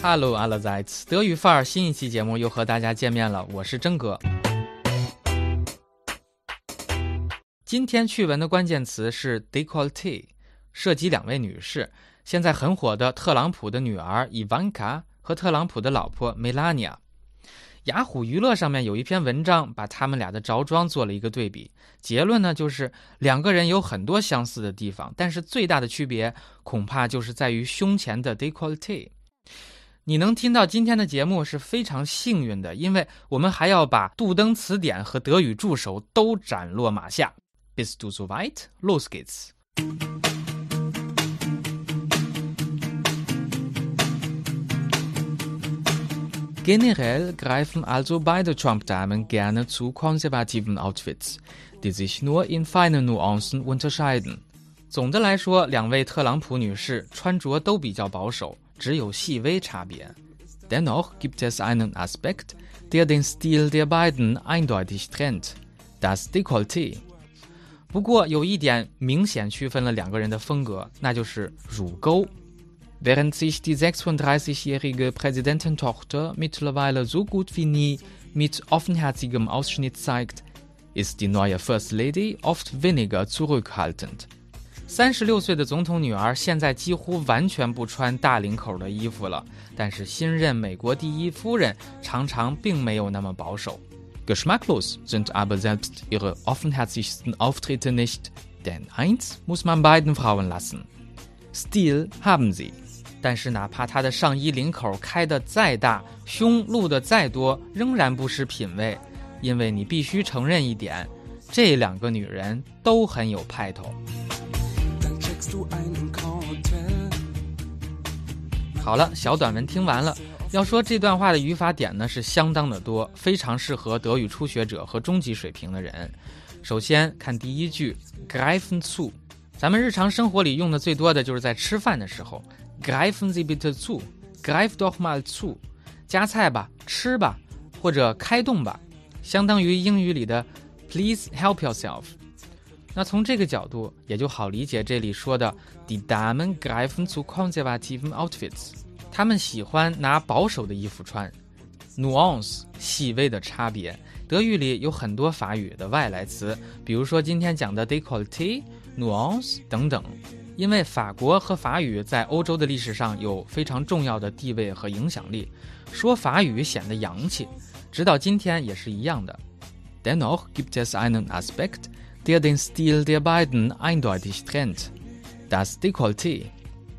Hello, allerseits！德语范儿新一期节目又和大家见面了，我是真哥。今天趣闻的关键词是 décolleté，涉及两位女士，现在很火的特朗普的女儿 Ivanka 和特朗普的老婆 Melania。雅虎娱乐上面有一篇文章，把他们俩的着装做了一个对比，结论呢就是两个人有很多相似的地方，但是最大的区别恐怕就是在于胸前的 décolleté。你能听到今天的节目是非常幸运的，因为我们还要把杜登词典和德语助手都斩落马下。Bist du so weit? Los geht's! Generell greifen also beide Trump-Damen gerne zu konservativen Outfits, die sich nur in feinen Nuancen unterscheiden. 总的来说，两位特朗普女士穿着都比较保守。只有细微差别。Dennoch gibt es einen Aspekt, der den Stil der beiden eindeutig trennt: das Dekolleté。不过有一点明显区分了两个人的风格，那就是乳沟。Während sich die 36-jährige Präsidententochter mittlerweile so gut wie nie mit offenherzigem Ausschnitt zeigt, ist die neue First Lady oft weniger zurückhaltend. 三十六岁的总统女儿现在几乎完全不穿大领口的衣服了，但是新任美国第一夫人常常并没有那么保守。Geschmacklos sind aber selbst ihre offenherzigsten Auftritte nicht, denn eins muss man beiden Frauen lassen: Stil haben sie。但是哪怕她的上衣领口开得再大，胸露得再多，仍然不失品味，因为你必须承认一点，这两个女人都很有派头。好了，小短文听完了。要说这段话的语法点呢，是相当的多，非常适合德语初学者和中级水平的人。首先看第一句，greifen zu，咱们日常生活里用的最多的就是在吃饭的时候，greifen Sie bitte zu，greif doch mal zu，夹菜吧，吃吧，或者开动吧，相当于英语里的 Please help yourself。那从这个角度也就好理解这里说的 die Damen greifen zu konservativen Outfits，他们喜欢拿保守的衣服穿。Nuance 细微的差别，德语里有很多法语的外来词，比如说今天讲的 décolleté、nuance 等等。因为法国和法语在欧洲的历史上有非常重要的地位和影响力，说法语显得洋气，直到今天也是一样的。Dennoch gibt es einen Aspekt der den Stil der beiden eindeutig trennt. Das Dekolleté.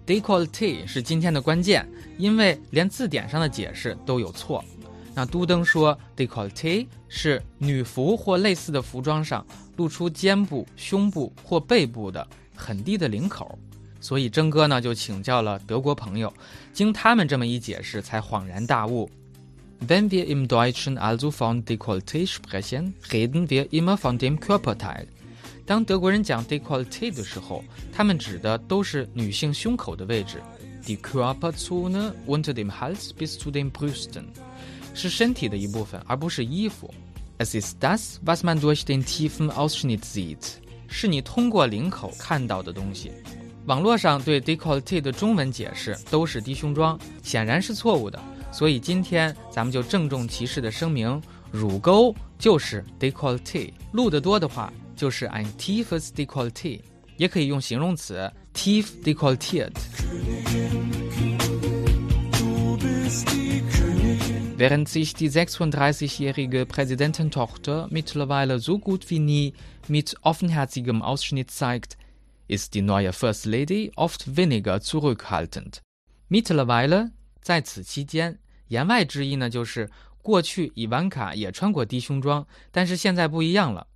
Dekolleté 是今天的关键，因为连字典上的解释都有错。那都登说，Dekolleté 是女服或类似的服装上露出肩部、胸部或背部的很低的领口。所以征哥呢就请教了德国朋友，经他们这么一解释，才恍然大悟。Wenn wir im Deutschen also von Dekolleté sprechen, reden wir immer von dem Körperteil. 当德国人讲 décolleté 的时候，他们指的都是女性胸口的位置，die Körperzone unter dem Hals bis zu den Brüsten，是身体的一部分，而不是衣服。Es ist das, was man durch den tiefen Ausschnitt sieht，是你通过领口看到的东西。网络上对 décolleté 的中文解释都是低胸装，显然是错误的。所以今天咱们就郑重其事的声明，乳沟就是 décolleté，露得多的话。就是 ein tiefes Dekolleté，也可以用形容词 tief dekoltiert。Während sich die 36-jährige Präsidententochter mittlerweile so gut wie nie mit offenherzigem Ausschnitt zeigt, ist die neue First Lady oft weniger zurückhaltend. Mittlerweile 在此期间，言外之意呢，就是过去伊万卡也穿过低胸装，但是现在不一样了。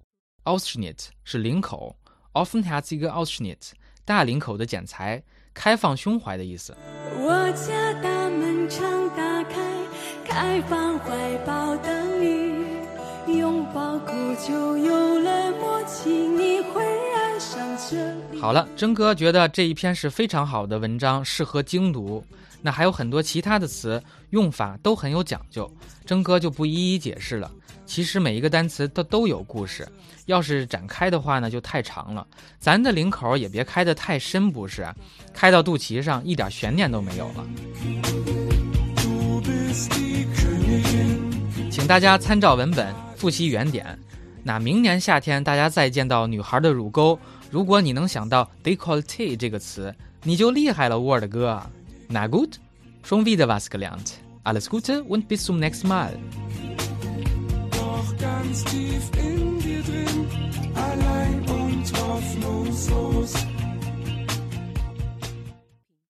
Ausschnitt 是领口，offenherzige Ausschnitt 大领口的剪裁，开放胸怀的意思。我家大门常打开，开放怀抱等你，拥抱后就有了默契，你会爱上这里。好了，真哥觉得这一篇是非常好的文章，适合精读。那还有很多其他的词用法都很有讲究，征哥就不一一解释了。其实每一个单词它都有故事，要是展开的话呢，就太长了。咱的领口也别开得太深，不是？开到肚脐上，一点悬念都没有了。请大家参照文本复习原点。那明年夏天大家再见到女孩的乳沟，如果你能想到 “decollete” 这个词，你就厉害了，沃尔的哥。Na gut, schon wieder was gelernt. Alles Gute und bis zum nächsten Mal. Ganz tief in dir drin, allein und hoffnungslos.